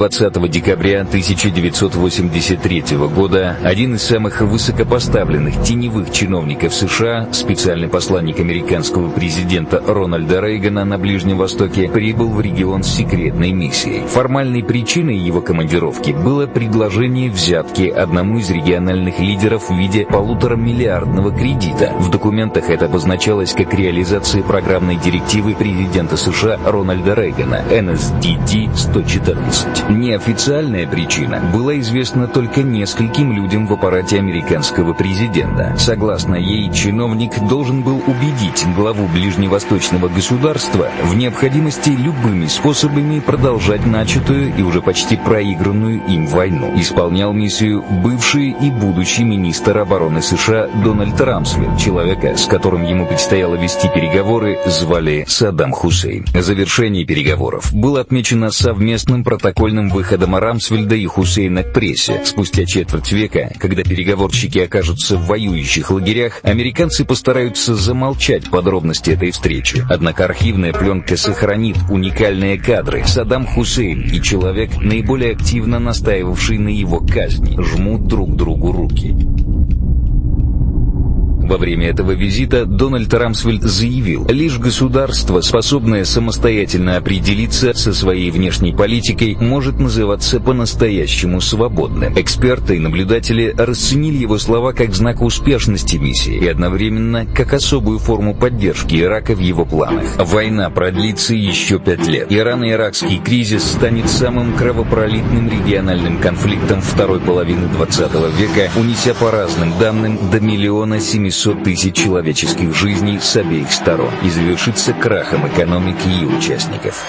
20 декабря 1983 года один из самых высокопоставленных теневых чиновников США, специальный посланник американского президента Рональда Рейгана на Ближнем Востоке, прибыл в регион с секретной миссией. Формальной причиной его командировки было предложение взятки одному из региональных лидеров в виде полуторамиллиардного кредита. В документах это обозначалось как реализация программной директивы президента США Рональда Рейгана NSDD-114. Неофициальная причина была известна только нескольким людям в аппарате американского президента. Согласно ей, чиновник должен был убедить главу ближневосточного государства в необходимости любыми способами продолжать начатую и уже почти проигранную им войну. Исполнял миссию бывший и будущий министр обороны США Дональд Рамсфельд, человека, с которым ему предстояло вести переговоры, звали Саддам Хусейн. Завершение переговоров было отмечено совместным протокольным выходом Рамсфельда и Хусейна к прессе. Спустя четверть века, когда переговорщики окажутся в воюющих лагерях, американцы постараются замолчать подробности этой встречи. Однако архивная пленка сохранит уникальные кадры. Саддам Хусейн и человек, наиболее активно настаивавший на его казни, жмут друг другу руки. Во время этого визита Дональд Рамсфельд заявил, лишь государство, способное самостоятельно определиться со своей внешней политикой, может называться по-настоящему свободным. Эксперты и наблюдатели расценили его слова как знак успешности миссии и одновременно как особую форму поддержки Ирака в его планах. Война продлится еще пять лет. Ирано-иракский кризис станет самым кровопролитным региональным конфликтом второй половины 20 века, унеся по разным данным до миллиона 700 500 тысяч человеческих жизней с обеих сторон и завершится крахом экономики и участников.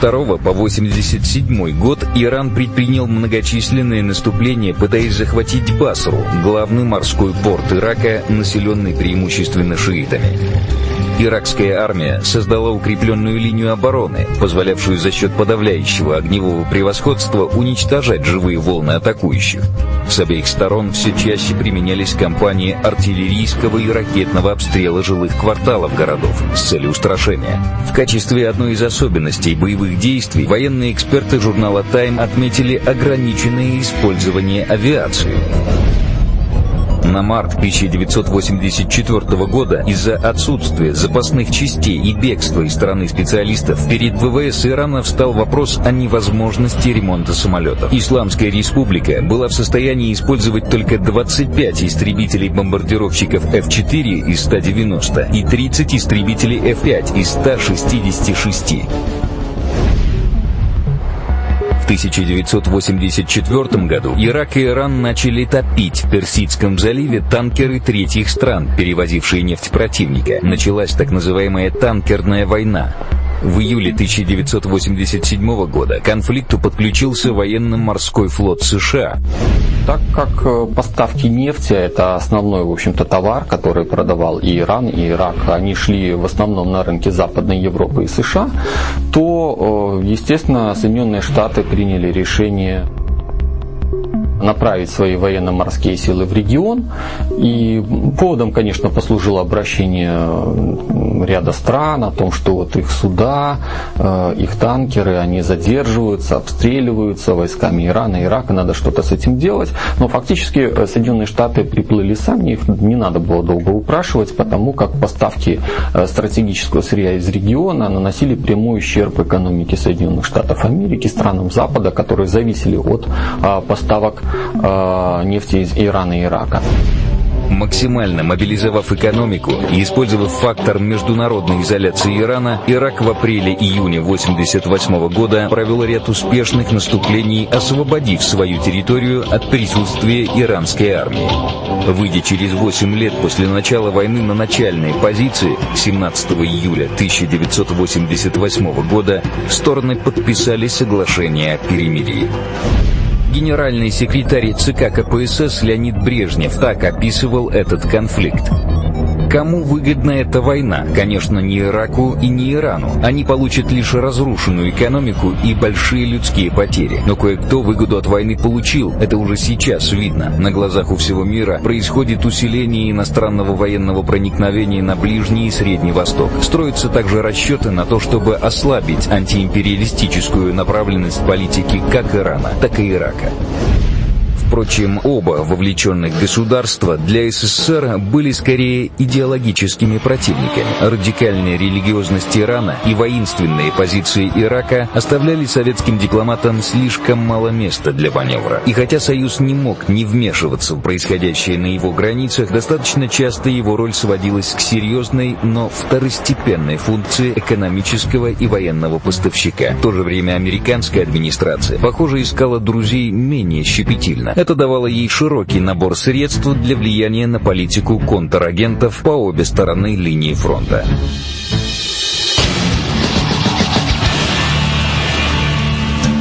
82 по 87 год Иран предпринял многочисленные наступления, пытаясь захватить Басру, главный морской порт Ирака, населенный преимущественно шиитами. Иракская армия создала укрепленную линию обороны, позволявшую за счет подавляющего огневого превосходства уничтожать живые волны атакующих. С обеих сторон все чаще применялись кампании артиллерийского и ракетного обстрела жилых кварталов городов с целью устрашения. В качестве одной из особенностей боевых действий военные эксперты журнала «Тайм» отметили ограниченное использование авиации. На март 1984 года из-за отсутствия запасных частей и бегства из стороны специалистов перед ВВС Ирана встал вопрос о невозможности ремонта самолетов. Исламская республика была в состоянии использовать только 25 истребителей-бомбардировщиков F-4 из 190 и 30 истребителей F-5 из 166. 1984 году Ирак и Иран начали топить в Персидском заливе танкеры третьих стран, перевозившие нефть противника. Началась так называемая «танкерная война». В июле 1987 года к конфликту подключился военно-морской флот США. Так как э, поставки нефти – это основной, в общем-то, товар, который продавал и Иран, и Ирак, они шли в основном на рынке Западной Европы и США, то, э, естественно, Соединенные Штаты приняли решение направить свои военно-морские силы в регион. И поводом, конечно, послужило обращение ряда стран о том, что вот их суда, э, их танкеры, они задерживаются, обстреливаются войсками Ирана, Ирака, надо что-то с этим делать. Но фактически э, Соединенные Штаты приплыли сами, их не надо было долго упрашивать, потому как поставки э, стратегического сырья из региона наносили прямой ущерб экономике Соединенных Штатов Америки, странам Запада, которые зависели от поставок нефти из Ирана и Ирака. Максимально мобилизовав экономику и использовав фактор международной изоляции Ирана, Ирак в апреле-июне 1988 года провел ряд успешных наступлений, освободив свою территорию от присутствия иранской армии. Выйдя через 8 лет после начала войны на начальные позиции, 17 июля 1988 года стороны подписали соглашение о перемирии. Генеральный секретарь ЦК КПСС Леонид Брежнев так описывал этот конфликт. Кому выгодна эта война? Конечно, не Ираку и не Ирану. Они получат лишь разрушенную экономику и большие людские потери. Но кое-кто выгоду от войны получил. Это уже сейчас видно. На глазах у всего мира происходит усиление иностранного военного проникновения на Ближний и Средний Восток. Строятся также расчеты на то, чтобы ослабить антиимпериалистическую направленность политики как Ирана, так и Ирака. Впрочем, оба вовлеченных государства для СССР были скорее идеологическими противниками. Радикальная религиозность Ирана и воинственные позиции Ирака оставляли советским дипломатам слишком мало места для маневра. И хотя Союз не мог не вмешиваться в происходящее на его границах, достаточно часто его роль сводилась к серьезной, но второстепенной функции экономического и военного поставщика. В то же время американская администрация, похоже, искала друзей менее щепетильно. Это давало ей широкий набор средств для влияния на политику контрагентов по обе стороны линии фронта.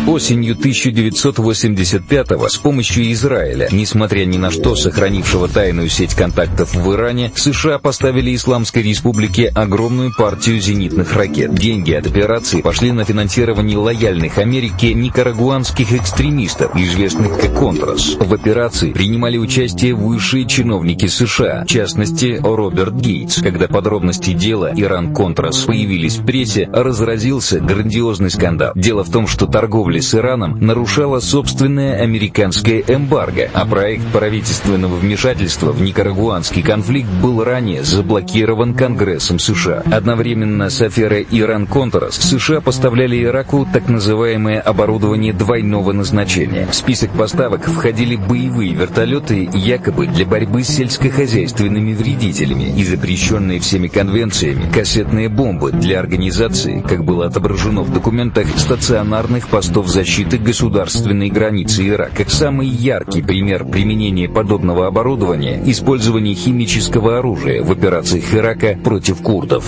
Осенью 1985-го с помощью Израиля, несмотря ни на что сохранившего тайную сеть контактов в Иране, США поставили Исламской Республике огромную партию зенитных ракет. Деньги от операции пошли на финансирование лояльных Америке никарагуанских экстремистов, известных как «Контрас». В операции принимали участие высшие чиновники США, в частности Роберт Гейтс. Когда подробности дела Иран-Контрас появились в прессе, разразился грандиозный скандал. Дело в том, что торговля торговли с Ираном нарушала собственное американское эмбарго, а проект правительственного вмешательства в никарагуанский конфликт был ранее заблокирован Конгрессом США. Одновременно с аферой Иран-Контрас США поставляли Ираку так называемое оборудование двойного назначения. В список поставок входили боевые вертолеты якобы для борьбы с сельскохозяйственными вредителями и запрещенные всеми конвенциями кассетные бомбы для организации, как было отображено в документах, стационарных постов защиты государственной границы Ирака. Самый яркий пример применения подобного оборудования – использование химического оружия в операциях Ирака против курдов.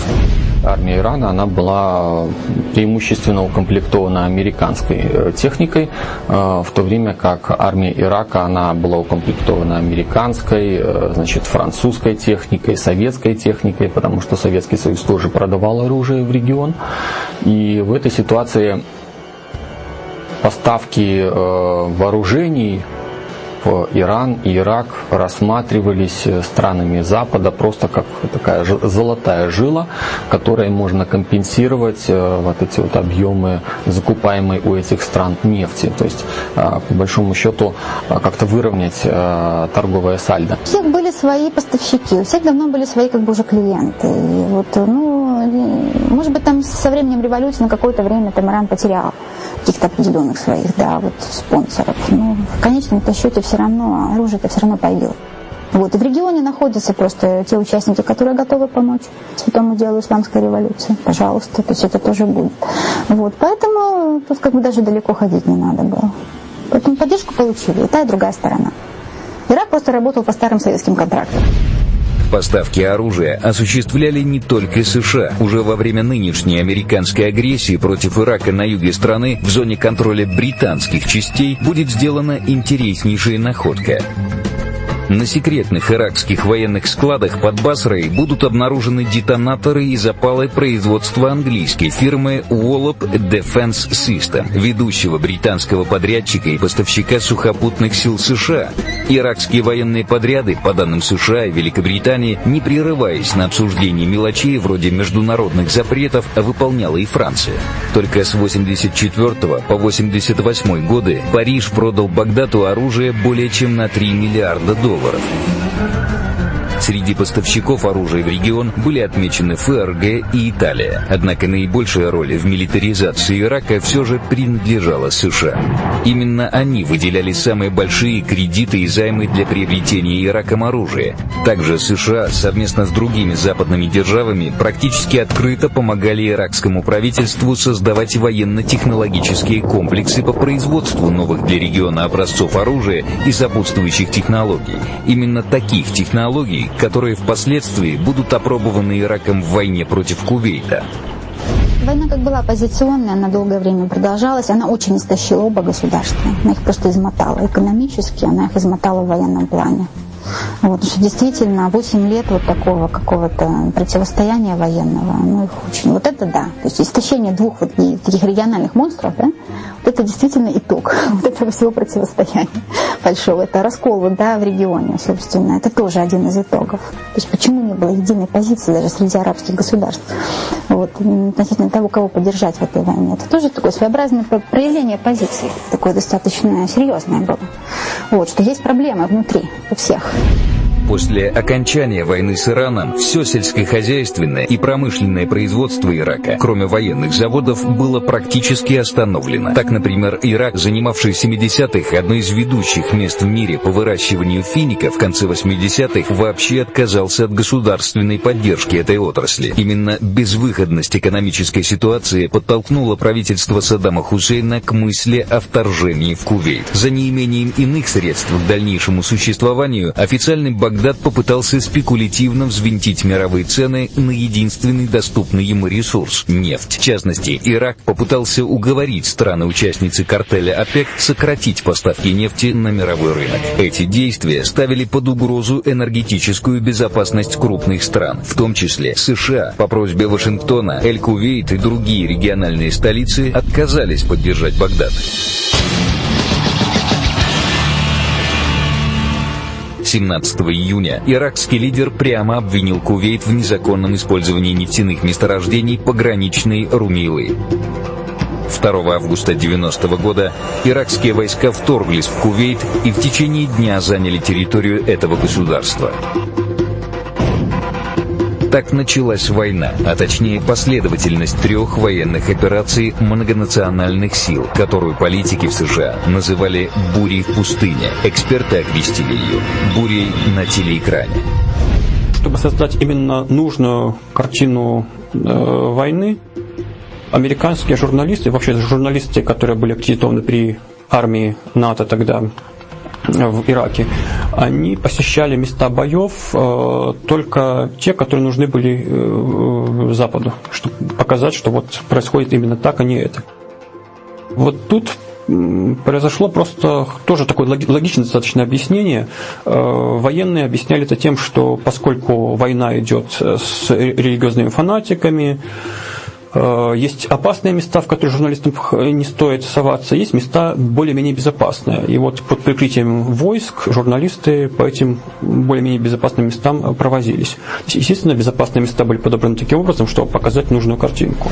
Армия Ирана она была преимущественно укомплектована американской э, техникой, э, в то время как армия Ирака она была укомплектована американской, э, значит, французской техникой, советской техникой, потому что Советский Союз тоже продавал оружие в регион. И в этой ситуации поставки э, вооружений в Иран и Ирак рассматривались странами Запада просто как такая золотая жила, которой можно компенсировать э, вот эти вот объемы закупаемой у этих стран нефти. То есть, э, по большому счету, э, как-то выровнять торговое сальдо. У всех были свои поставщики, у всех давно были свои как бы уже клиенты. И вот, ну, может быть, там со временем революции на какое-то время там Иран потерял каких-то определенных своих, да, вот спонсоров. Но в конечном-то счете все равно оружие-то все равно появилось. Вот. И в регионе находятся просто те участники, которые готовы помочь святому делу исламской революции. Пожалуйста, то есть это тоже будет. Вот. Поэтому тут как бы даже далеко ходить не надо было. Поэтому поддержку получили и та, и другая сторона. Ирак просто работал по старым советским контрактам. Поставки оружия осуществляли не только США. Уже во время нынешней американской агрессии против Ирака на юге страны в зоне контроля британских частей будет сделана интереснейшая находка. На секретных иракских военных складах под Басрой будут обнаружены детонаторы и запалы производства английской фирмы Wallop Defense System, ведущего британского подрядчика и поставщика сухопутных сил США. Иракские военные подряды, по данным США и Великобритании, не прерываясь на обсуждении мелочей вроде международных запретов, выполняла и Франция. Только с 84 по 88 годы Париж продал Багдаду оружие более чем на 3 миллиарда долларов долларов. Среди поставщиков оружия в регион были отмечены ФРГ и Италия. Однако наибольшая роль в милитаризации Ирака все же принадлежала США. Именно они выделяли самые большие кредиты и займы для приобретения Ираком оружия. Также США совместно с другими западными державами практически открыто помогали иракскому правительству создавать военно-технологические комплексы по производству новых для региона образцов оружия и сопутствующих технологий. Именно таких технологий, которые впоследствии будут опробованы Ираком в войне против Кувейта. Война как была оппозиционная, она долгое время продолжалась, она очень истощила оба государства. Она их просто измотала. Экономически она их измотала в военном плане. Вот, что действительно 8 лет вот такого какого-то противостояния военного, ну их очень, вот это да, то есть истощение двух вот таких региональных монстров, да, вот это действительно итог вот этого всего противостояния большого, это раскол вот, да, в регионе, собственно, это тоже один из итогов. То есть почему не было единой позиции даже среди арабских государств вот, относительно того, кого поддержать в этой войне. Это тоже такое своеобразное проявление позиции, такое достаточно серьезное было. Вот, что есть проблемы внутри у всех. Thank you. После окончания войны с Ираном все сельскохозяйственное и промышленное производство Ирака, кроме военных заводов, было практически остановлено. Так, например, Ирак, занимавший в 70-х одно из ведущих мест в мире по выращиванию финика, в конце 80-х вообще отказался от государственной поддержки этой отрасли. Именно безвыходность экономической ситуации подтолкнула правительство Саддама Хусейна к мысли о вторжении в Кувейт. За неимением иных средств к дальнейшему существованию официальный Багдад Багдад попытался спекулятивно взвинтить мировые цены на единственный доступный ему ресурс – нефть. В частности, Ирак попытался уговорить страны-участницы картеля ОПЕК сократить поставки нефти на мировой рынок. Эти действия ставили под угрозу энергетическую безопасность крупных стран, в том числе США. По просьбе Вашингтона, Эль-Кувейт и другие региональные столицы отказались поддержать Багдад. 17 июня иракский лидер прямо обвинил Кувейт в незаконном использовании нефтяных месторождений пограничной Румилы. 2 августа 90 -го года иракские войска вторглись в Кувейт и в течение дня заняли территорию этого государства. Так началась война, а точнее последовательность трех военных операций многонациональных сил, которую политики в США называли «бурей в пустыне». Эксперты окрестили ее «бурей на телеэкране». Чтобы создать именно нужную картину э, войны, американские журналисты, вообще журналисты, которые были аккредитованы при армии НАТО тогда, в Ираке, они посещали места боев э, только те, которые нужны были э, Западу, чтобы показать, что вот происходит именно так, а не это. Вот тут произошло просто тоже такое логичное достаточно объяснение. Э, военные объясняли это тем, что поскольку война идет с религиозными фанатиками, есть опасные места, в которые журналистам не стоит соваться, есть места более-менее безопасные. И вот под прикрытием войск журналисты по этим более-менее безопасным местам провозились. Естественно, безопасные места были подобраны таким образом, чтобы показать нужную картинку.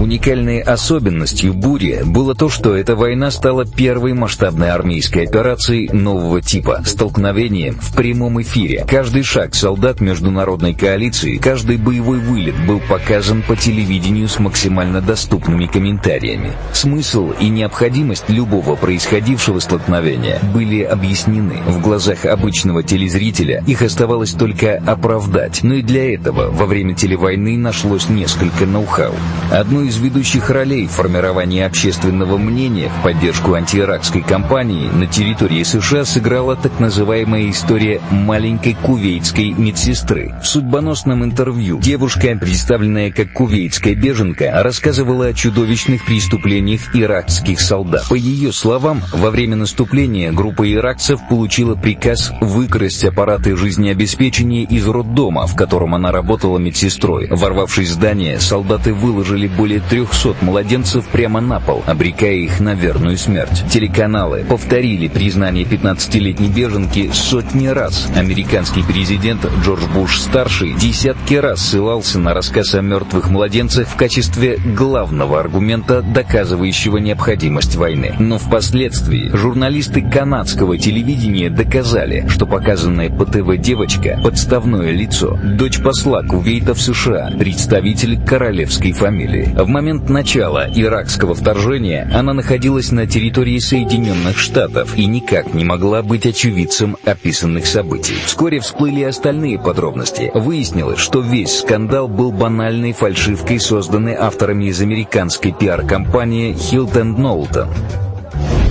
Уникальной особенностью «Бури» было то, что эта война стала первой масштабной армейской операцией нового типа – столкновением в прямом эфире. Каждый шаг солдат международной коалиции, каждый боевой вылет был показан по телевидению с максимально доступными комментариями. Смысл и необходимость любого происходившего столкновения были объяснены. В глазах обычного телезрителя их оставалось только оправдать, но и для этого во время телевойны нашлось несколько ноу-хау. Одну из ведущих ролей в формировании общественного мнения в поддержку антииракской кампании на территории США сыграла так называемая история маленькой кувейтской медсестры. В судьбоносном интервью девушка, представленная как кувейтская беженка, рассказывала о чудовищных преступлениях иракских солдат. По ее словам, во время наступления группа иракцев получила приказ выкрасть аппараты жизнеобеспечения из роддома, в котором она работала медсестрой. Ворвавшись в здание, солдаты выложили более более 300 младенцев прямо на пол, обрекая их на верную смерть. Телеканалы повторили признание 15-летней беженки сотни раз. Американский президент Джордж Буш-старший десятки раз ссылался на рассказ о мертвых младенцах в качестве главного аргумента, доказывающего необходимость войны. Но впоследствии журналисты канадского телевидения доказали, что показанная по ТВ девочка – подставное лицо, дочь посла Кувейта в США, представитель королевской фамилии. В момент начала иракского вторжения она находилась на территории Соединенных Штатов и никак не могла быть очевидцем описанных событий. Вскоре всплыли остальные подробности. Выяснилось, что весь скандал был банальной фальшивкой, созданной авторами из американской пиар-компании Hilton Knowlton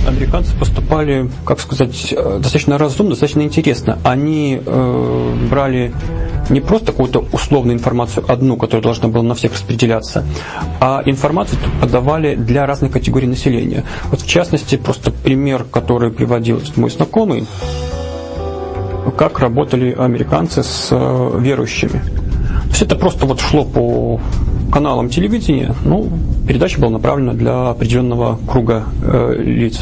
американцы поступали, как сказать, э, достаточно разумно, достаточно интересно. Они э, брали не просто какую-то условную информацию одну, которая должна была на всех распределяться, а информацию подавали для разных категорий населения. Вот в частности, просто пример, который приводил мой знакомый, как работали американцы с э, верующими. То есть это просто вот шло по каналам телевидения, ну, передача была направлена для определенного круга э, лиц.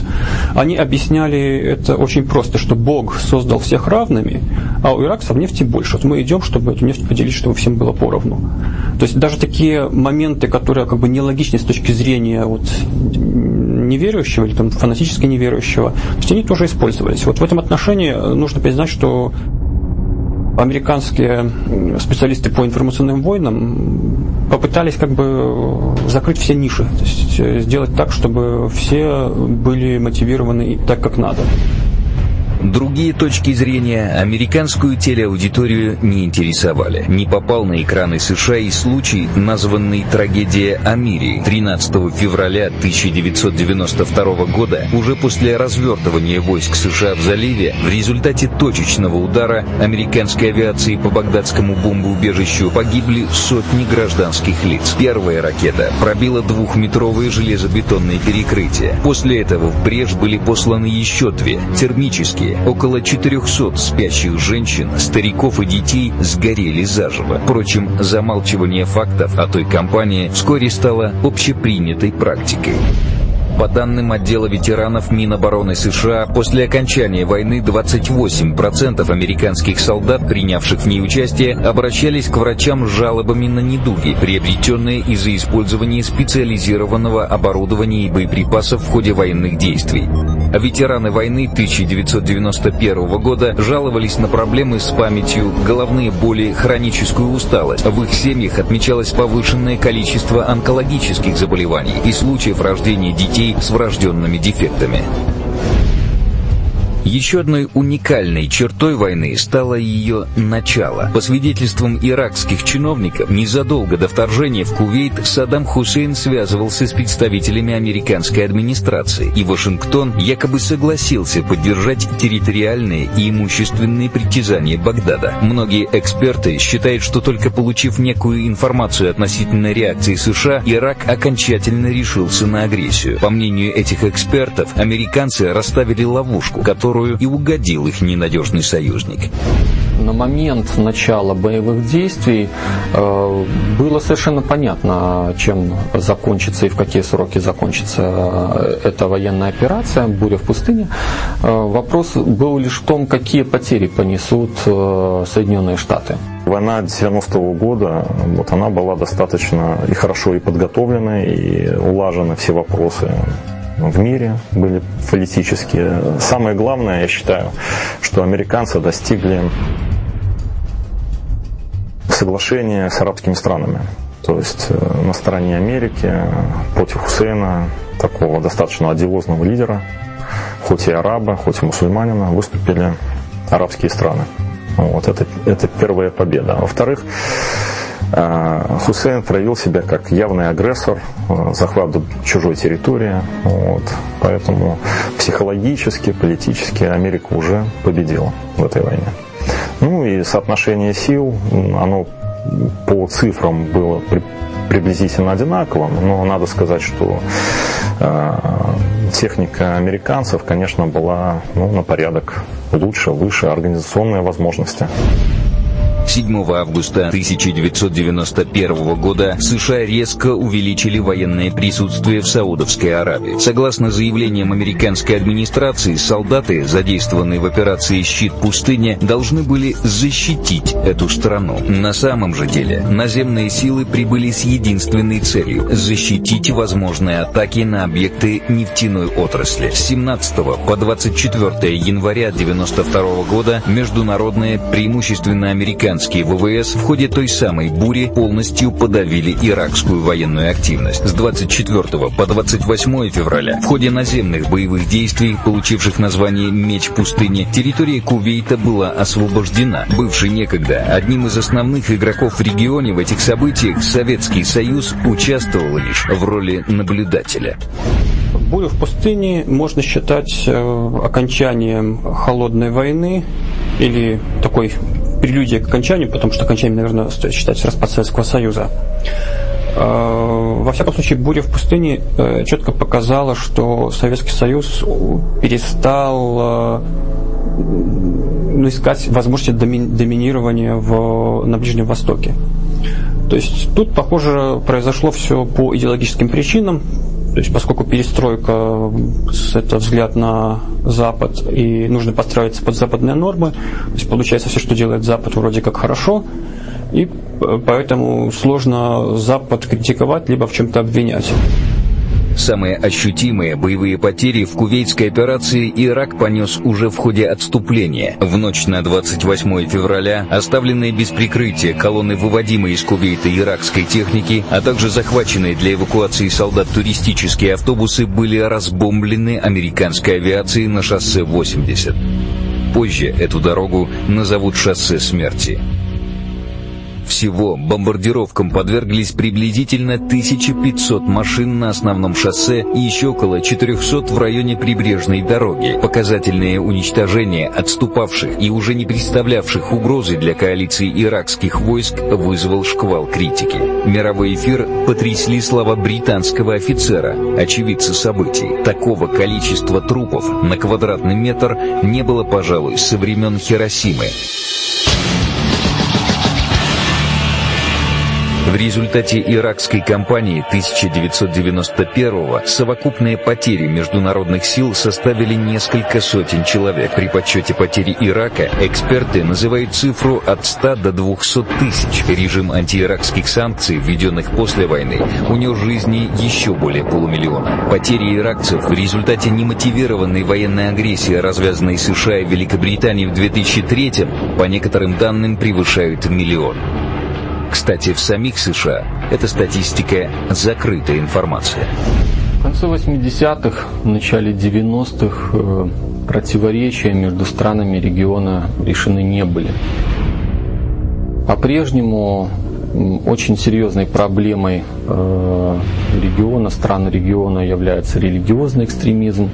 Они объясняли это очень просто, что Бог создал всех равными, а у иракцев нефти больше. Вот мы идем, чтобы эту нефть поделить, чтобы всем было поровну. То есть даже такие моменты, которые как бы нелогичны с точки зрения вот, неверующего или там, фанатически неверующего, то есть они тоже использовались. Вот в этом отношении нужно признать, что американские специалисты по информационным войнам попытались как бы закрыть все ниши, то есть э, сделать так, чтобы все были мотивированы так, как надо. Другие точки зрения американскую телеаудиторию не интересовали. Не попал на экраны США и случай, названный «Трагедия о мире» 13 февраля 1992 года, уже после развертывания войск США в заливе, в результате точечного удара американской авиации по багдадскому бомбоубежищу погибли сотни гражданских лиц. Первая ракета пробила двухметровые железобетонные перекрытия. После этого в брешь были посланы еще две, термические, около 400 спящих женщин, стариков и детей сгорели заживо. Впрочем, замалчивание фактов о той компании вскоре стало общепринятой практикой. По данным отдела ветеранов Минобороны США, после окончания войны 28% американских солдат, принявших в ней участие, обращались к врачам с жалобами на недуги, приобретенные из-за использования специализированного оборудования и боеприпасов в ходе военных действий. Ветераны войны 1991 года жаловались на проблемы с памятью, головные боли, хроническую усталость. В их семьях отмечалось повышенное количество онкологических заболеваний и случаев рождения детей с врожденными дефектами. Еще одной уникальной чертой войны стало ее начало. По свидетельствам иракских чиновников, незадолго до вторжения в Кувейт Саддам Хусейн связывался с представителями американской администрации, и Вашингтон якобы согласился поддержать территориальные и имущественные притязания Багдада. Многие эксперты считают, что только получив некую информацию относительно реакции США, Ирак окончательно решился на агрессию. По мнению этих экспертов, американцы расставили ловушку, которую которую и угодил их ненадежный союзник. На момент начала боевых действий э, было совершенно понятно, чем закончится и в какие сроки закончится э, эта военная операция «Буря в пустыне». Э, вопрос был лишь в том, какие потери понесут э, Соединенные Штаты. Война 90-го года, вот она была достаточно и хорошо и подготовлена, и улажены все вопросы в мире были политические. Самое главное, я считаю, что американцы достигли соглашения с арабскими странами. То есть э, на стороне Америки против Хусейна, такого достаточно одиозного лидера, хоть и араба, хоть и мусульманина, выступили арабские страны. Вот это, это первая победа. Во-вторых, Хусейн проявил себя как явный агрессор, а, захват чужой территории. Вот. Поэтому психологически, политически Америка уже победила в этой войне. Ну и соотношение сил, оно по цифрам было при, приблизительно одинаковым, но надо сказать, что э, техника американцев, конечно, была ну, на порядок лучше, выше, организационные возможности. 7 августа 1991 года США резко увеличили военное присутствие в Саудовской Аравии. Согласно заявлениям американской администрации, солдаты, задействованные в операции «Щит пустыни», должны были защитить эту страну. На самом же деле, наземные силы прибыли с единственной целью – защитить возможные атаки на объекты нефтяной отрасли. С 17 по 24 января 1992 года международные, преимущественно американские ВВС в ходе той самой бури полностью подавили иракскую военную активность. С 24 по 28 февраля в ходе наземных боевых действий, получивших название «Меч пустыни», территория Кувейта была освобождена. Бывший некогда одним из основных игроков в регионе в этих событиях Советский Союз участвовал лишь в роли наблюдателя. Бурю в пустыне можно считать э, окончанием холодной войны или такой прелюдией к окончанию, потому что окончанием, наверное, стоит считать распад Советского Союза. Э, во всяком случае, буря в пустыне э, четко показала, что Советский Союз перестал ну, искать возможности доминирования в, на Ближнем Востоке. То есть тут, похоже, произошло все по идеологическим причинам. То есть поскольку перестройка – это взгляд на Запад, и нужно подстраиваться под западные нормы, то есть получается все, что делает Запад, вроде как хорошо, и поэтому сложно Запад критиковать, либо в чем-то обвинять. Самые ощутимые боевые потери в кувейтской операции Ирак понес уже в ходе отступления. В ночь на 28 февраля оставленные без прикрытия колонны выводимой из Кувейта иракской техники, а также захваченные для эвакуации солдат туристические автобусы были разбомблены американской авиацией на шоссе 80. Позже эту дорогу назовут шоссе смерти. Всего бомбардировкам подверглись приблизительно 1500 машин на основном шоссе и еще около 400 в районе прибрежной дороги. Показательные уничтожения отступавших и уже не представлявших угрозы для коалиции иракских войск вызвал шквал критики. Мировой эфир потрясли слова британского офицера, очевидца событий. Такого количества трупов на квадратный метр не было, пожалуй, со времен Хиросимы. В результате иракской кампании 1991-го совокупные потери международных сил составили несколько сотен человек. При подсчете потери Ирака эксперты называют цифру от 100 до 200 тысяч. Режим антииракских санкций, введенных после войны, унес жизни еще более полумиллиона. Потери иракцев в результате немотивированной военной агрессии, развязанной США и Великобританией в 2003 по некоторым данным превышают миллион. Кстати, в самих США эта статистика закрытая информация. В конце 80-х, в начале 90-х э, противоречия между странами региона решены не были. По-прежнему очень серьезной проблемой э, региона, стран региона является религиозный экстремизм,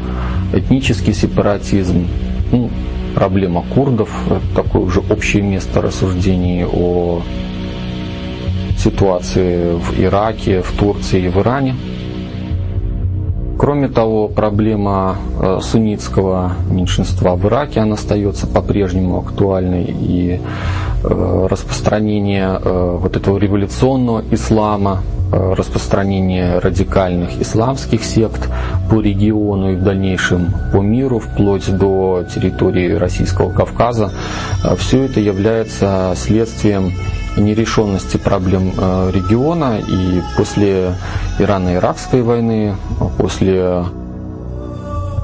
этнический сепаратизм, ну, проблема курдов, такое уже общее место рассуждений о ситуации в Ираке, в Турции и в Иране. Кроме того, проблема э, суннитского меньшинства в Ираке, она остается по-прежнему актуальной, и э, распространение э, вот этого революционного ислама, распространение радикальных исламских сект по региону и в дальнейшем по миру, вплоть до территории Российского Кавказа, все это является следствием нерешенности проблем э, региона. И после Ирано-Иракской войны, после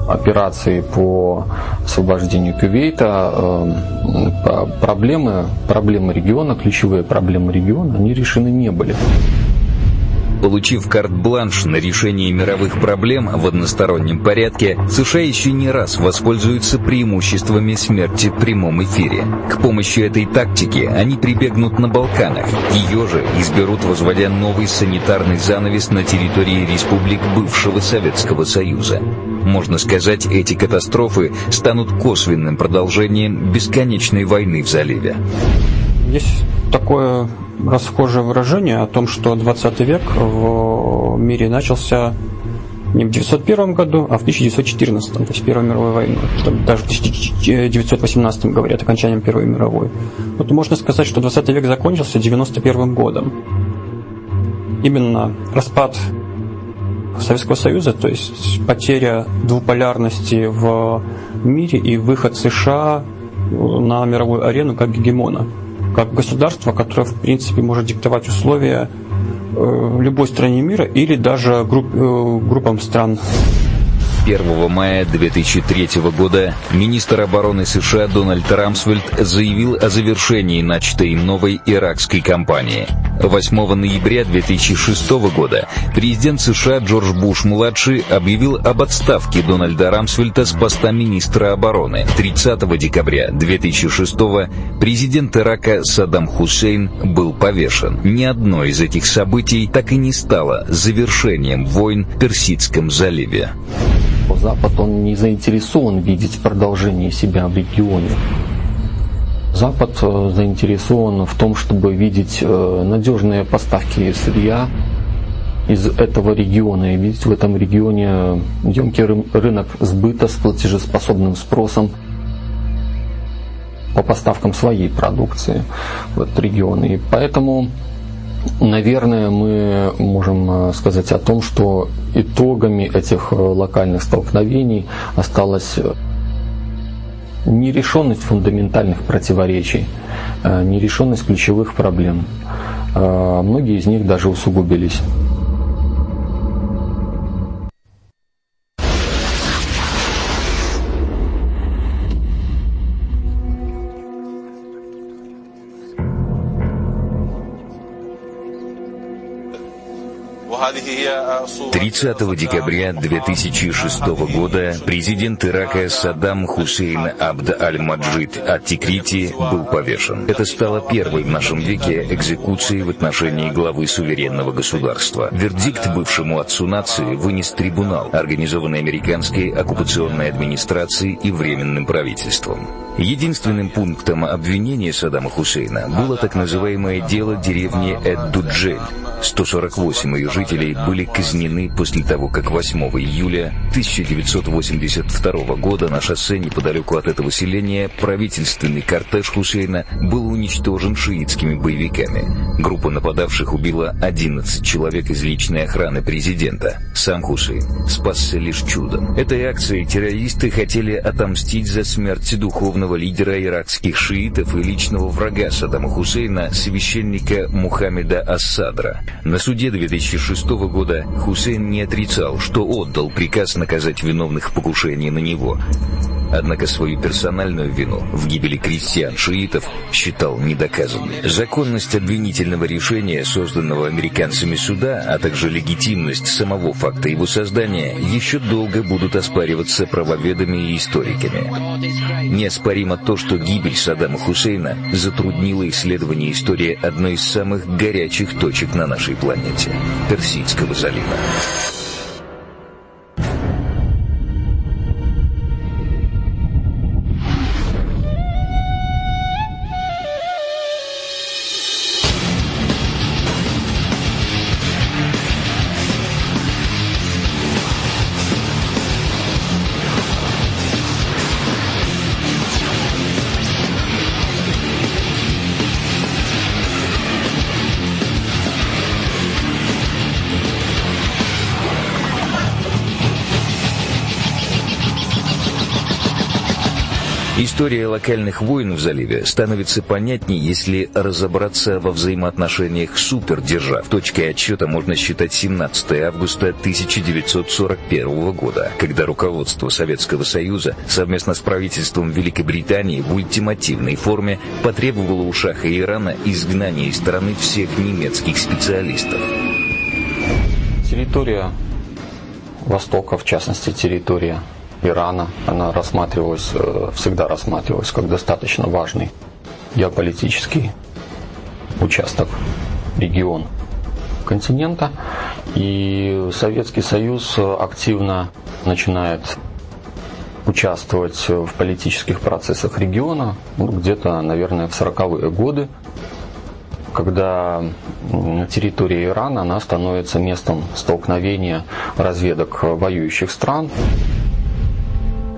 операции по освобождению Кувейта, э, проблемы, проблемы региона, ключевые проблемы региона, они решены не были. Получив карт-бланш на решение мировых проблем в одностороннем порядке, США еще не раз воспользуются преимуществами смерти в прямом эфире. К помощи этой тактики они прибегнут на Балканах. Ее же изберут, возводя новый санитарный занавес на территории республик бывшего Советского Союза. Можно сказать, эти катастрофы станут косвенным продолжением бесконечной войны в заливе. Есть такое расхожее выражение о том, что 20 век в мире начался не в 901 году, а в 1914, то есть Первой мировой войны. Что даже в 1918 говорят окончанием Первой мировой. Вот можно сказать, что 20 век закончился 91 годом. Именно распад Советского Союза, то есть потеря двуполярности в мире и выход США на мировую арену как гегемона, как государство, которое в принципе может диктовать условия э, любой стране мира или даже групп, э, группам стран 1 мая 2003 года министр обороны США Дональд Рамсфельд заявил о завершении начатой новой иракской кампании. 8 ноября 2006 года президент США Джордж Буш-младший объявил об отставке Дональда Рамсфельда с поста министра обороны. 30 декабря 2006 президент Ирака Саддам Хусейн был повешен. Ни одно из этих событий так и не стало завершением войн в Персидском заливе. Запад он не заинтересован видеть продолжение себя в регионе. Запад э, заинтересован в том, чтобы видеть э, надежные поставки сырья из этого региона и видеть в этом регионе емкий рынок сбыта с платежеспособным спросом по поставкам своей продукции в этот регион. И поэтому Наверное, мы можем э, сказать о том, что итогами этих э, локальных столкновений осталась э, нерешенность фундаментальных противоречий, нерешенность ключевых проблем. Многие из них даже усугубились. 30 декабря 2006 года президент Ирака Саддам Хусейн Абд Аль-Маджид Ат-Тикрити был повешен. Это стало первой в нашем веке экзекуцией в отношении главы суверенного государства. Вердикт бывшему отцу нации вынес трибунал, организованный американской оккупационной администрацией и временным правительством. Единственным пунктом обвинения Саддама Хусейна было так называемое дело деревни Эд-Дуджель. 148 ее жителей были казнены после того, как 8 июля 1982 года на шоссе неподалеку от этого селения правительственный кортеж Хусейна был уничтожен шиитскими боевиками. Группа нападавших убила 11 человек из личной охраны президента. Сам Хусейн спасся лишь чудом. Этой акцией террористы хотели отомстить за смерть духовного лидера иракских шиитов и личного врага Саддама Хусейна, священника Мухаммеда Ассадра. На суде 2006 года Хусейн не отрицал, что отдал приказ наказать виновных в покушении на него. Однако свою персональную вину в гибели крестьян-шиитов считал недоказанной. Законность обвинительного решения, созданного американцами суда, а также легитимность самого факта его создания еще долго будут оспариваться правоведами и историками. Неоспоримо то, что гибель Саддама Хусейна затруднила исследование истории одной из самых горячих точек на нашей планете – Персидского залива. История локальных войн в заливе становится понятней, если разобраться во взаимоотношениях супердержав. Точкой отсчета можно считать 17 августа 1941 года, когда руководство Советского Союза совместно с правительством Великобритании в ультимативной форме потребовало у Шаха Ирана изгнания из страны всех немецких специалистов. Территория Востока, в частности территория Ирана, она рассматривалась, э, всегда рассматривалась как достаточно важный геополитический участок, регион континента. И Советский Союз активно начинает участвовать в политических процессах региона ну, где-то, наверное, в 40-е годы. когда территория Ирана она становится местом столкновения разведок воюющих стран.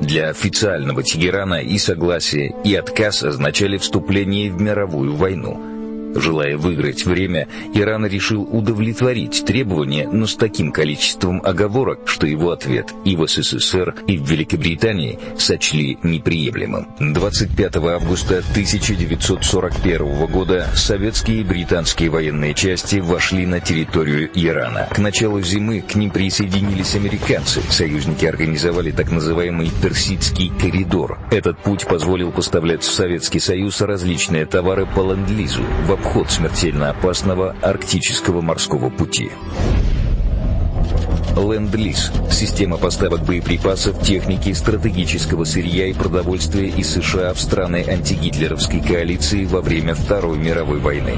Для официального Тегерана и согласие, и отказ означали вступление в мировую войну – Желая выиграть время, Иран решил удовлетворить требования, но с таким количеством оговорок, что его ответ и в СССР, и в Великобритании сочли неприемлемым. 25 августа 1941 года советские и британские военные части вошли на территорию Ирана. К началу зимы к ним присоединились американцы. Союзники организовали так называемый Персидский коридор. Этот путь позволил поставлять в Советский Союз различные товары по ленд-лизу обход смертельно опасного арктического морского пути. Ленд-лиз – система поставок боеприпасов, техники, стратегического сырья и продовольствия из США в страны антигитлеровской коалиции во время Второй мировой войны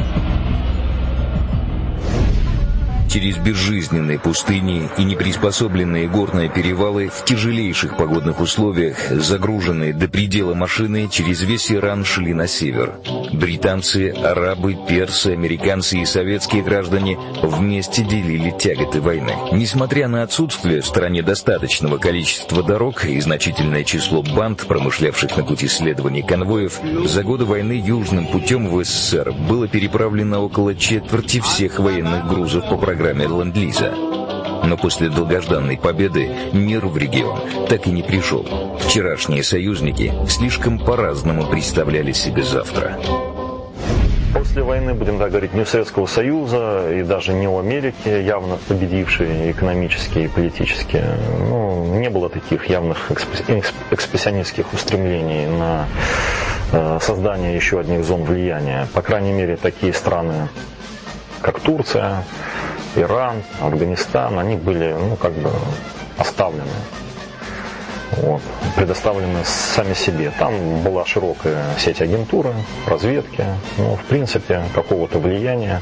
через безжизненные пустыни и неприспособленные горные перевалы в тяжелейших погодных условиях, загруженные до предела машины через весь Иран шли на север. Британцы, арабы, персы, американцы и советские граждане вместе делили тяготы войны. Несмотря на отсутствие в стране достаточного количества дорог и значительное число банд, промышлявших на пути следования конвоев, за годы войны южным путем в СССР было переправлено около четверти всех военных грузов по программе программе Ленд-Лиза. Но после долгожданной победы мир в регион так и не пришел. Вчерашние союзники слишком по-разному представляли себе завтра. После войны, будем так говорить, не у Советского Союза и даже не у Америки, явно победившей экономически и политически, ну, не было таких явных экспрессионистских устремлений на э, создание еще одних зон влияния. По крайней мере, такие страны, как Турция, Иран, Афганистан, они были, ну, как бы оставлены. Вот, предоставлены сами себе. Там была широкая сеть агентуры, разведки, но в принципе какого-то влияния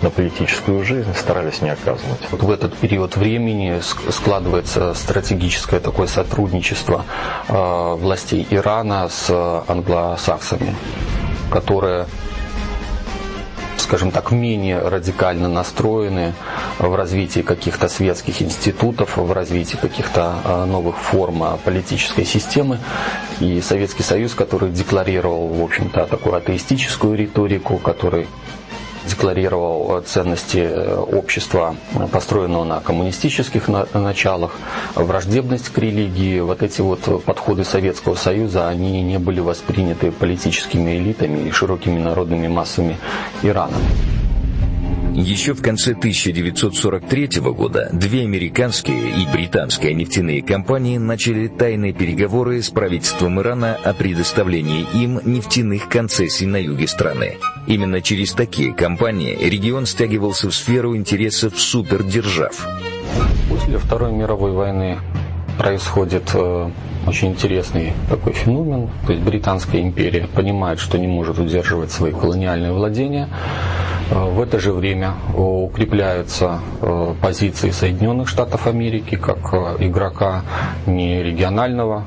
на политическую жизнь старались не оказывать. Вот в этот период времени складывается стратегическое такое сотрудничество э, властей Ирана с англосаксами, которое скажем так, менее радикально настроены в развитии каких-то светских институтов, в развитии каких-то а, новых форм а, политической системы. И Советский Союз, который декларировал, в общем-то, такую атеистическую риторику, который декларировал ценности э, общества, построенного на коммунистических началах, враждебность к религии, вот эти вот подходы Советского Союза, они не были восприняты политическими элитами и широкими народными массами Ирана. Еще в конце 1943 года две американские и британские нефтяные компании начали тайные переговоры с правительством Ирана о предоставлении им нефтяных концессий на юге страны. Именно через такие компании регион стягивался в сферу интересов супердержав. После Второй мировой войны происходит э, очень интересный такой феномен. То есть Британская империя понимает, что не может удерживать свои колониальные владения. Э, в это же время э, укрепляются э, позиции Соединенных Штатов Америки как игрока не регионального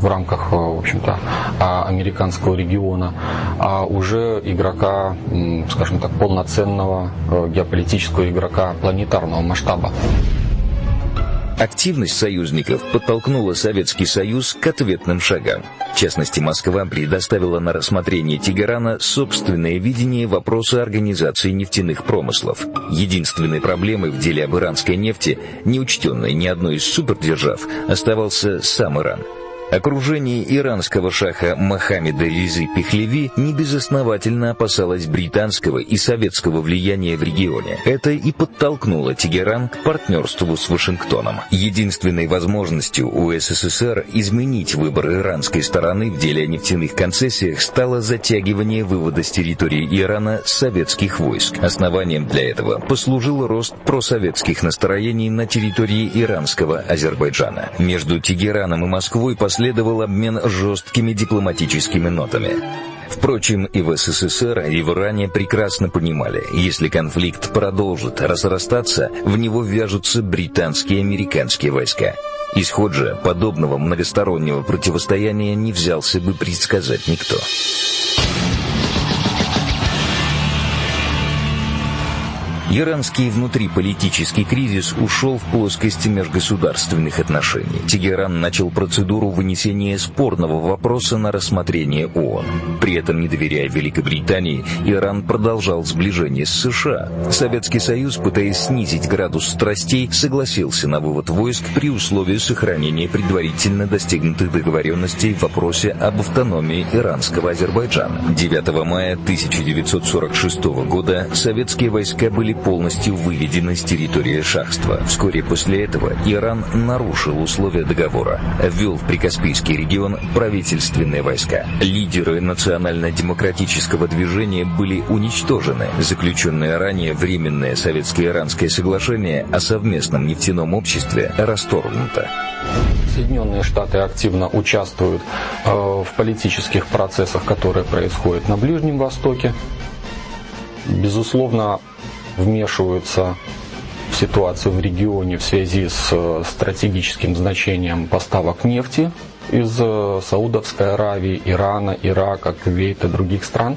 в рамках, в общем-то, а американского региона, а уже игрока, скажем так, полноценного геополитического игрока планетарного масштаба. Активность союзников подтолкнула Советский Союз к ответным шагам. В частности, Москва предоставила на рассмотрение Тегерана собственное видение вопроса организации нефтяных промыслов. Единственной проблемой в деле об иранской нефти, не учтенной ни одной из супердержав, оставался сам Иран – Окружение иранского шаха Мохаммеда Резы Пехлеви небезосновательно опасалось британского и советского влияния в регионе. Это и подтолкнуло Тегеран к партнерству с Вашингтоном. Единственной возможностью у СССР изменить выбор иранской стороны в деле о нефтяных концессиях стало затягивание вывода с территории Ирана советских войск. Основанием для этого послужил рост просоветских настроений на территории иранского Азербайджана. Между Тегераном и Москвой по последовал обмен жесткими дипломатическими нотами. Впрочем, и в СССР, и в Иране прекрасно понимали, если конфликт продолжит разрастаться, в него вяжутся британские и американские войска. Исход же подобного многостороннего противостояния не взялся бы предсказать никто. Иранский внутриполитический кризис ушел в плоскость межгосударственных отношений. Тегеран начал процедуру вынесения спорного вопроса на рассмотрение ООН. При этом, не доверяя Великобритании, Иран продолжал сближение с США. Советский Союз, пытаясь снизить градус страстей, согласился на вывод войск при условии сохранения предварительно достигнутых договоренностей в вопросе об автономии иранского Азербайджана. 9 мая 1946 года советские войска были полностью выведены с территории шахства. Вскоре после этого Иран нарушил условия договора, ввел в Прикаспийский регион правительственные войска. Лидеры национально-демократического движения были уничтожены. Заключенное ранее Временное советско-иранское соглашение о совместном нефтяном обществе расторгнуто. Соединенные Штаты активно участвуют э, в политических процессах, которые происходят на Ближнем Востоке. Безусловно, вмешиваются в ситуацию в регионе в связи с э, стратегическим значением поставок нефти из э, Саудовской Аравии, Ирана, Ирака, Кувейта, других стран.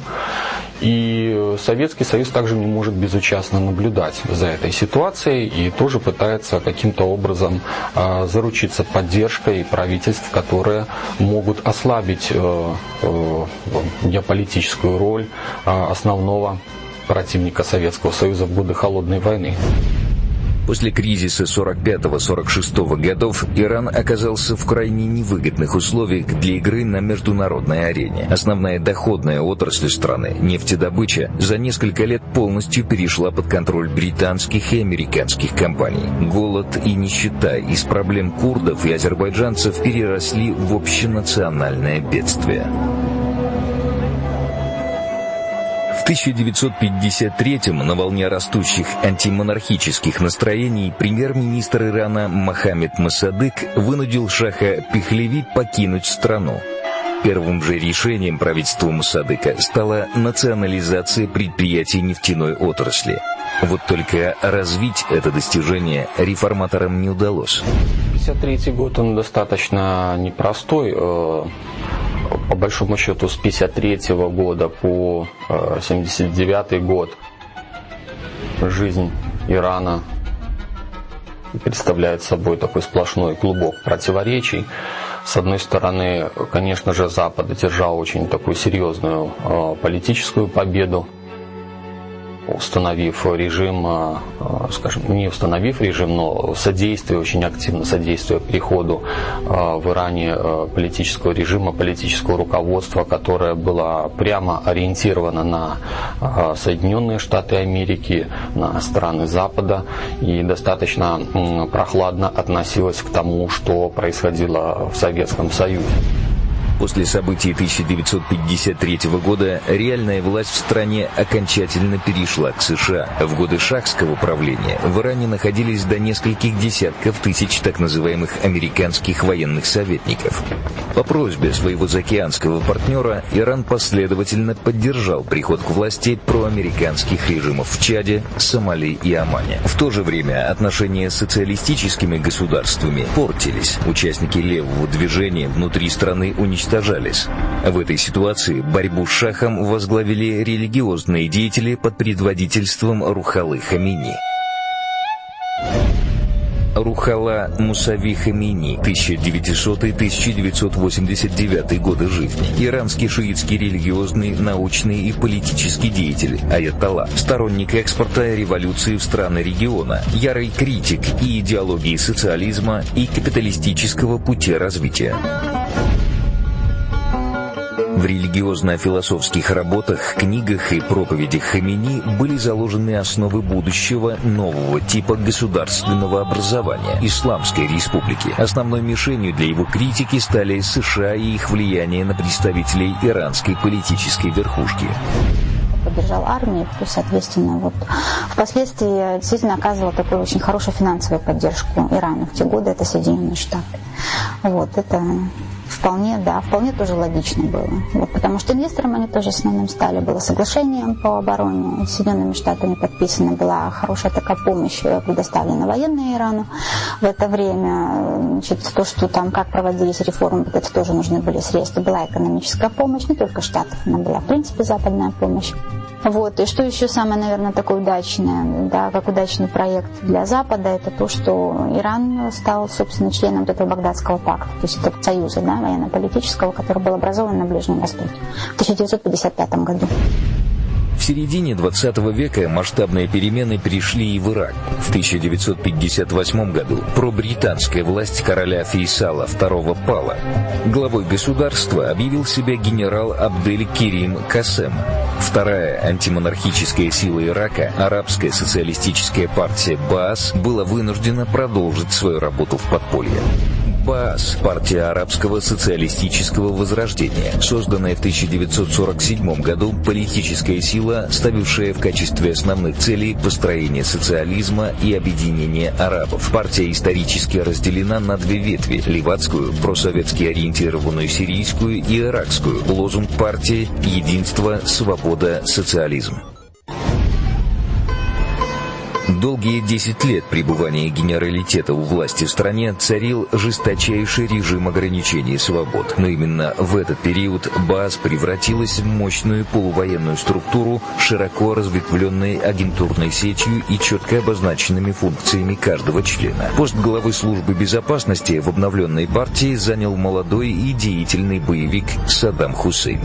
И Советский Союз также не может безучастно наблюдать за этой ситуацией и тоже пытается каким-то образом э, заручиться поддержкой правительств, которые могут ослабить геополитическую роль основного противника Советского Союза в годы Холодной войны. После кризиса 45-46 годов Иран оказался в крайне невыгодных условиях для игры на международной арене. Основная доходная отрасль страны, нефтедобыча, за несколько лет полностью перешла под контроль британских и американских компаний. Голод и нищета из проблем курдов и азербайджанцев переросли в общенациональное бедствие. 1953-м на волне растущих антимонархических настроений премьер-министр Ирана Мохаммед Масадык вынудил шаха Пехлеви покинуть страну. Первым же решением правительства Мусадыка стала национализация предприятий нефтяной отрасли. Вот только развить это достижение реформаторам не удалось. 1953 год он достаточно непростой э, по большому счету с 53 года по 79 э, год жизнь Ирана представляет собой такой сплошной клубок противоречий. С одной стороны, конечно же, Запад одержал очень такую серьезную э, политическую победу установив режим, а, а, скажем, не установив режим, но содействие, очень активно содействие переходу а, в Иране политического режима, политического руководства, которое было прямо ориентировано на Соединенные Штаты Америки, на страны Запада и достаточно прохладно относилось к тому, что происходило в Советском Союзе. После событий 1953 года реальная власть в стране окончательно перешла к США. В годы шахского правления в Иране находились до нескольких десятков тысяч так называемых американских военных советников. По просьбе своего заокеанского партнера Иран последовательно поддержал приход к власти проамериканских режимов в Чаде, Сомали и Омане. В то же время отношения с социалистическими государствами портились. Участники левого движения внутри страны уничтожали уничтожались. В этой ситуации борьбу с шахом возглавили религиозные деятели под предводительством Рухалы Хамини. Рухала Мусави Хамини, 1900-1989 годы жизни. Иранский шиитский религиозный, научный и политический деятель, аятолла, сторонник экспорта революции в страны региона, ярый критик и идеологии социализма и капиталистического пути развития. В религиозно-философских работах, книгах и проповедях Хамини были заложены основы будущего нового типа государственного образования – Исламской республики. Основной мишенью для его критики стали США и их влияние на представителей иранской политической верхушки поддержал армию, плюс, соответственно, вот впоследствии действительно оказывал такую очень хорошую финансовую поддержку Ирану. В те годы это Соединенные Штаты. Вот, это вполне, да, вполне тоже логично было. Вот, потому что инвестором они тоже основным стали. Было соглашение по обороне с Соединенными Штатами подписана, была хорошая такая помощь предоставлена военной Ирану в это время. Значит, то, что там, как проводились реформы, это тоже нужны были средства. Была экономическая помощь, не только Штатов, она была, в принципе, западная помощь. Вот. И что еще самое, наверное, такое удачное, да, как удачный проект для Запада, это то, что Иран стал, собственно, членом этого Багдадского пакта, то есть этого союза да, военно-политического, который был образован на Ближнем Востоке в 1955 году. В середине 20 века масштабные перемены пришли и в Ирак. В 1958 году пробританская власть короля Фейсала II пала. Главой государства объявил себя генерал Абдель Кирим Касем. Вторая антимонархическая сила Ирака, арабская социалистическая партия БААС, была вынуждена продолжить свою работу в подполье. БААС – партия арабского социалистического возрождения, созданная в 1947 году политическая сила, ставившая в качестве основных целей построение социализма и объединение арабов. Партия исторически разделена на две ветви – ливадскую, просоветски ориентированную сирийскую и иракскую. Лозунг партии – единство, свобода, социализм. Долгие 10 лет пребывания генералитета у власти в стране царил жесточайший режим ограничений свобод. Но именно в этот период БАС превратилась в мощную полувоенную структуру, широко разветвленной агентурной сетью и четко обозначенными функциями каждого члена. Пост главы службы безопасности в обновленной партии занял молодой и деятельный боевик Саддам Хусейн.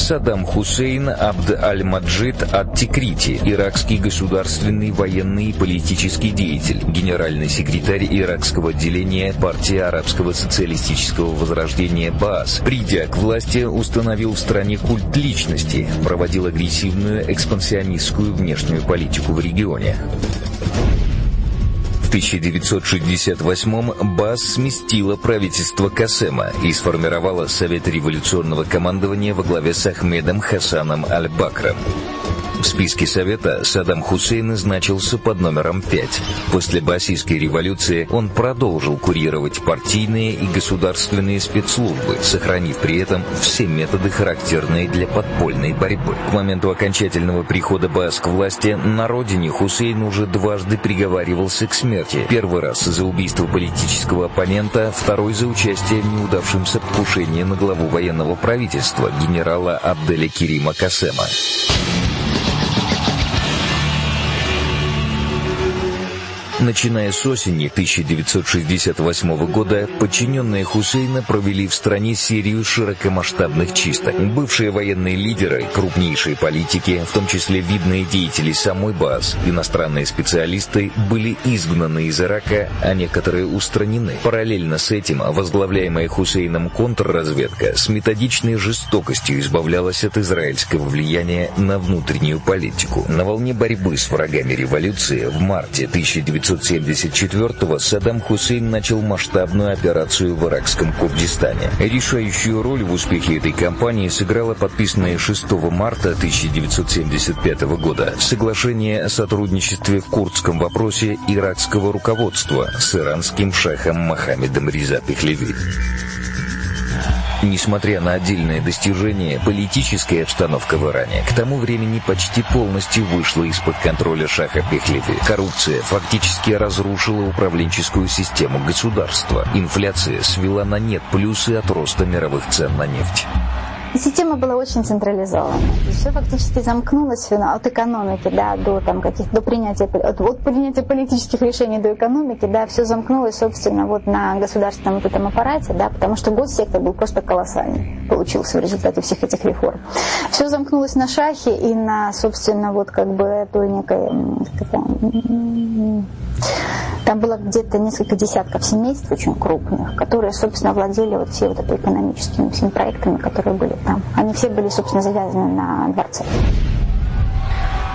Саддам Хусейн Абд Аль-Маджид Ат-Тикрити, иракский государственный военный и политический деятель, генеральный секретарь иракского отделения партии арабского социалистического возрождения БААС. Придя к власти, установил в стране культ личности, проводил агрессивную экспансионистскую внешнюю политику в регионе. В 1968-м БАС сместила правительство Касема и сформировала Совет революционного командования во главе с Ахмедом Хасаном Аль-Бакром. В списке Совета Саддам Хусейн значился под номером 5. После Басийской революции он продолжил курировать партийные и государственные спецслужбы, сохранив при этом все методы, характерные для подпольной борьбы. К моменту окончательного прихода Баас к власти на родине Хусейн уже дважды приговаривался к смерти. Первый раз за убийство политического оппонента, второй за участие в неудавшемся покушении на главу военного правительства генерала Абделя Кирима Касема. Начиная с осени 1968 года, подчиненные Хусейна провели в стране серию широкомасштабных чисток. Бывшие военные лидеры, крупнейшие политики, в том числе видные деятели самой БАС, иностранные специалисты, были изгнаны из Ирака, а некоторые устранены. Параллельно с этим возглавляемая Хусейном контрразведка с методичной жестокостью избавлялась от израильского влияния на внутреннюю политику. На волне борьбы с врагами революции в марте 19 1974-го Саддам Хусейн начал масштабную операцию в иракском Курдистане. Решающую роль в успехе этой кампании сыграло подписанное 6 марта 1975 года соглашение о сотрудничестве в курдском вопросе иракского руководства с иранским шахом Мохаммедом Риза Пехлеви. Несмотря на отдельные достижения, политическая обстановка в Иране к тому времени почти полностью вышла из-под контроля Шаха Пехлеви. Коррупция фактически разрушила управленческую систему государства. Инфляция свела на нет плюсы от роста мировых цен на нефть. Система была очень централизована. все фактически замкнулось от экономики да, до, там, каких, до принятия, от, от принятия политических решений до экономики, да, все замкнулось, собственно, вот на государственном вот этом аппарате, да, потому что госсектор был просто колоссальный, получился в результате всех этих реформ. Все замкнулось на шахе и на, собственно, вот как бы той некой, там было где-то несколько десятков семейств очень крупных, которые, собственно, владели вот все вот это экономическими всеми проектами, которые были там. Они все были, собственно, завязаны на дворце.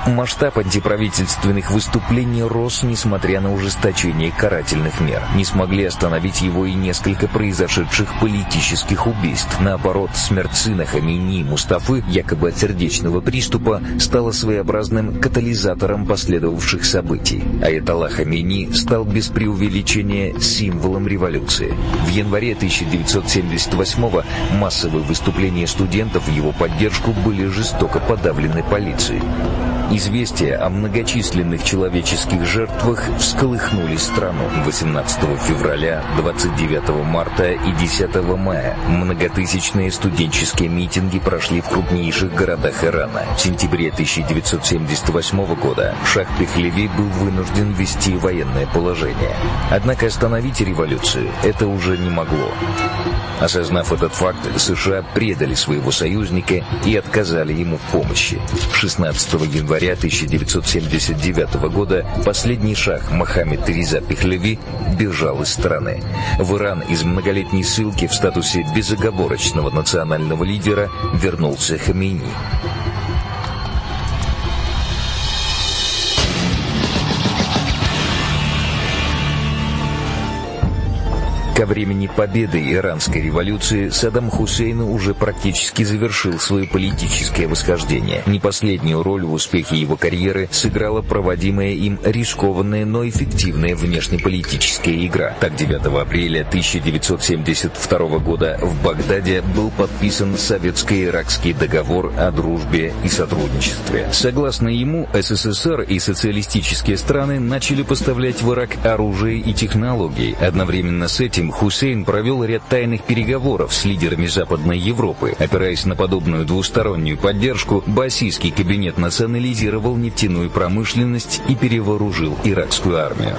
Масштаб антиправительственных выступлений рос, несмотря на ужесточение карательных мер. Не смогли остановить его и несколько произошедших политических убийств. Наоборот, смерть сына Хамини Мустафы, якобы от сердечного приступа, стала своеобразным катализатором последовавших событий. Аятолла Хамини стал без преувеличения символом революции. В январе 1978-го массовые выступления студентов в его поддержку были жестоко подавлены полицией. Известия о многочисленных человеческих жертвах всколыхнули страну. 18 февраля, 29 марта и 10 мая многотысячные студенческие митинги прошли в крупнейших городах Ирана. В сентябре 1978 года Шах Пехлеви был вынужден ввести военное положение. Однако остановить революцию это уже не могло. Осознав этот факт, США предали своего союзника и отказали ему в помощи. 16 января 1979 года последний шах Мохаммед Реза Пехлеви бежал из страны. В Иран из многолетней ссылки в статусе безоговорочного национального лидера вернулся Хамейни. Ко времени победы иранской революции Саддам Хусейн уже практически завершил свое политическое восхождение. Не последнюю роль в успехе его карьеры сыграла проводимая им рискованная, но эффективная внешнеполитическая игра. Так, 9 апреля 1972 года в Багдаде был подписан Советско-Иракский договор о дружбе и сотрудничестве. Согласно ему, СССР и социалистические страны начали поставлять в Ирак оружие и технологии. Одновременно с этим этим Хусейн провел ряд тайных переговоров с лидерами Западной Европы. Опираясь на подобную двустороннюю поддержку, басийский кабинет национализировал нефтяную промышленность и перевооружил иракскую армию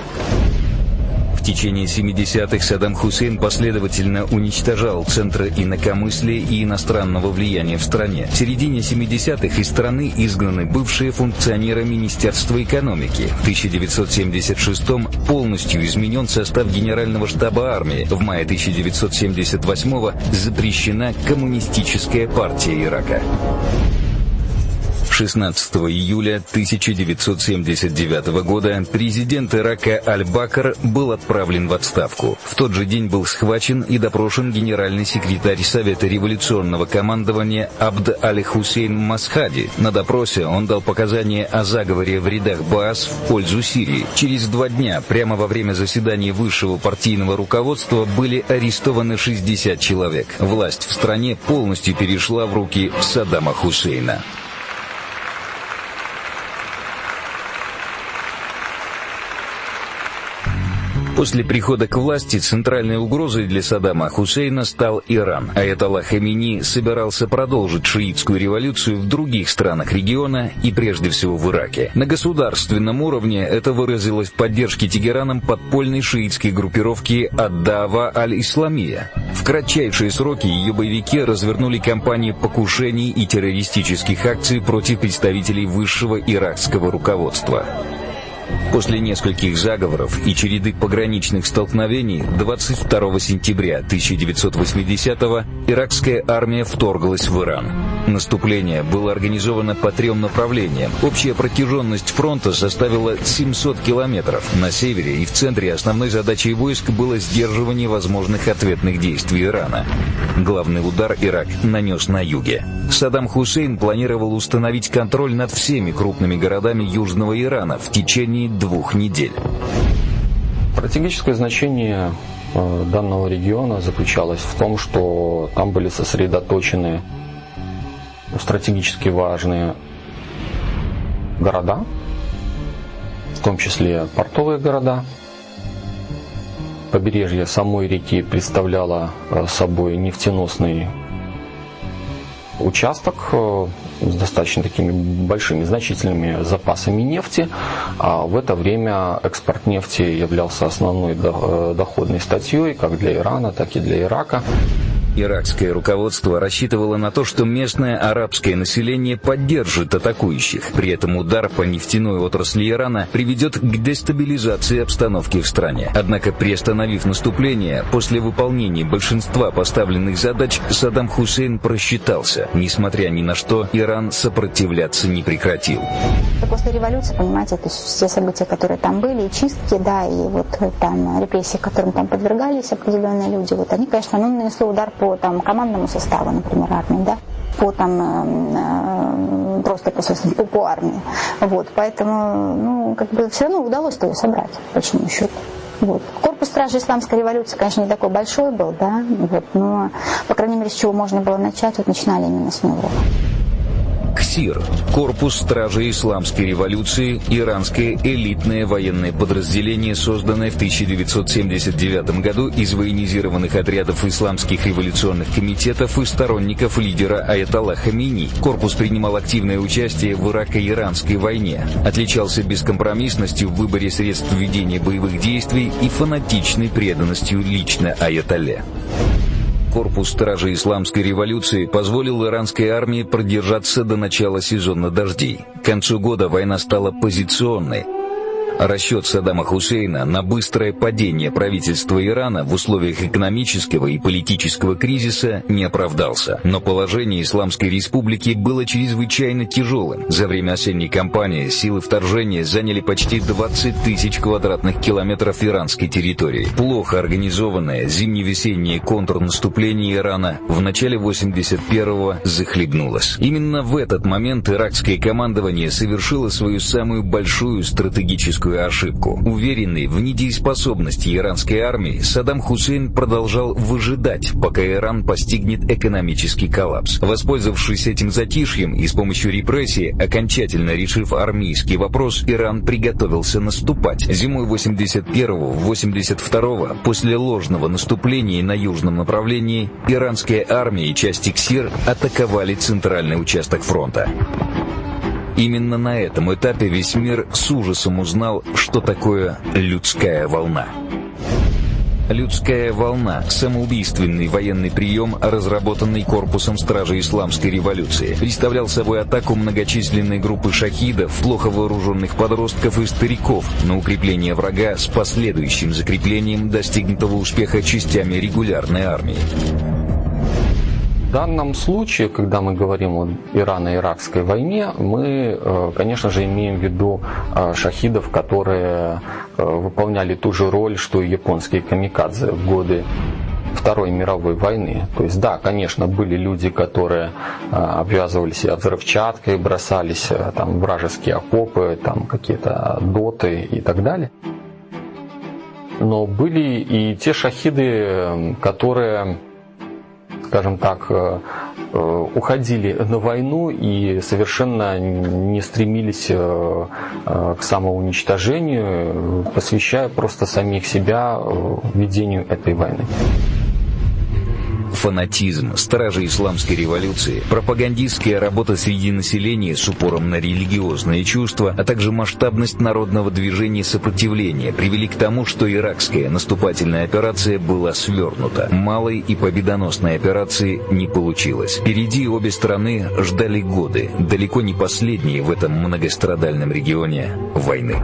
течение 70-х Саддам Хусейн последовательно уничтожал центры инакомыслия и иностранного влияния в стране. В середине 70-х из страны изгнаны бывшие функционеры Министерства экономики. В 1976-м полностью изменен состав Генерального штаба армии. В мае 1978-го запрещена Коммунистическая партия Ирака. 16 июля 1979 года президент Ирака Аль-Бакр был отправлен в отставку. В тот же день был схвачен и допрошен генеральный секретарь Совета революционного командования Абд Аль-Хусейн Масхади. На допросе он дал показания о заговоре в рядах БАС в пользу Сирии. Через два дня, прямо во время заседания высшего партийного руководства, были арестованы 60 человек. Власть в стране полностью перешла в руки Саддама Хусейна. После прихода к власти центральной угрозой для Саддама Хусейна стал Иран. Аятолла Хамини собирался продолжить шиитскую революцию в других странах региона и прежде всего в Ираке. На государственном уровне это выразилось в поддержке Тегераном подпольной шиитской группировки Аддава Аль-Исламия. В кратчайшие сроки ее боевики развернули кампании покушений и террористических акций против представителей высшего иракского руководства. После нескольких заговоров и череды пограничных столкновений 22 сентября 1980-го иракская армия вторглась в Иран. Наступление было организовано по трем направлениям. Общая протяженность фронта составила 700 километров. На севере и в центре основной задачей войск было сдерживание возможных ответных действий Ирана. Главный удар Ирак нанес на юге. Саддам Хусейн планировал установить контроль над всеми крупными городами Южного Ирана в течение двух недель. Стратегическое значение э, данного региона заключалось в том, что там были сосредоточены стратегически важные города, в том числе портовые города. Побережье самой реки представляло э, собой нефтеносный участок э, с достаточно такими большими, значительными запасами нефти. А в это время экспорт нефти являлся основной э, доходной статьей как для Ирана, так и для Ирака. Иракское руководство рассчитывало на то, что местное арабское население поддержит атакующих. При этом удар по нефтяной отрасли Ирана приведет к дестабилизации обстановки в стране. Однако, приостановив наступление, после выполнения большинства поставленных задач, Саддам Хусейн просчитался. Несмотря ни на что, Иран сопротивляться не прекратил. После революции, понимаете, то есть все события, которые там были, и чистки, да, и вот там репрессии, которым там подвергались определенные люди, вот они, конечно, ну, нанесли удар по по там, командному составу, например, армии, да, по там э, э просто по, по, по армии. Вот, поэтому, ну, как бы все равно удалось ее собрать, по большому счету. Вот. Корпус стражи исламской революции, конечно, не такой большой был, да, вот, но, по крайней мере, с чего можно было начать, вот начинали именно с него. КСИР – Корпус Стражи Исламской революции, иранское элитное военное подразделение, созданное в 1979 году из военизированных отрядов исламских революционных комитетов и сторонников лидера Аятолла Хамини. Корпус принимал активное участие в Ирако-Иранской войне, отличался бескомпромиссностью в выборе средств ведения боевых действий и фанатичной преданностью лично Аятолле корпус стражи исламской революции позволил иранской армии продержаться до начала сезона дождей. К концу года война стала позиционной, Расчет Саддама Хусейна на быстрое падение правительства Ирана в условиях экономического и политического кризиса не оправдался. Но положение Исламской Республики было чрезвычайно тяжелым. За время осенней кампании силы вторжения заняли почти 20 тысяч квадратных километров иранской территории. Плохо организованное зимне-весеннее контрнаступление Ирана в начале 81-го захлебнулось. Именно в этот момент иракское командование совершило свою самую большую стратегическую критическую ошибку. Уверенный в недееспособности иранской армии, Саддам Хусейн продолжал выжидать, пока Иран постигнет экономический коллапс. Воспользовавшись этим затишьем и с помощью репрессий, окончательно решив армейский вопрос, Иран приготовился наступать. Зимой 81-82 после ложного наступления на южном направлении, иранская армия и части КСИР атаковали центральный участок фронта. Именно на этом этапе весь мир с ужасом узнал, что такое людская волна. «Людская волна» — самоубийственный военный прием, разработанный корпусом стражи исламской революции. Представлял собой атаку многочисленной группы шахидов, плохо вооруженных подростков и стариков на укрепление врага с последующим закреплением достигнутого успеха частями регулярной армии. В данном случае, когда мы говорим о Ирано-Иракской войне, мы, э, конечно же, имеем в виду э, шахидов, которые э, выполняли ту же роль, что и японские камикадзе в годы Второй мировой войны. То есть, да, конечно, были люди, которые обвязывали себя взрывчаткой, бросались там вражеские окопы, там какие-то доты и так далее. Но были и те шахиды, которые скажем так, э, э, уходили на войну и совершенно не стремились э, к самоуничтожению, посвящая просто самих себя ведению этой войны фанатизм, стражи исламской революции, пропагандистская работа среди населения с упором на религиозные чувства, а также масштабность народного движения сопротивления привели к тому, что иракская наступательная операция была свернута. Малой и победоносной операции не получилось. Впереди обе страны ждали годы, далеко не последние в этом многострадальном регионе войны.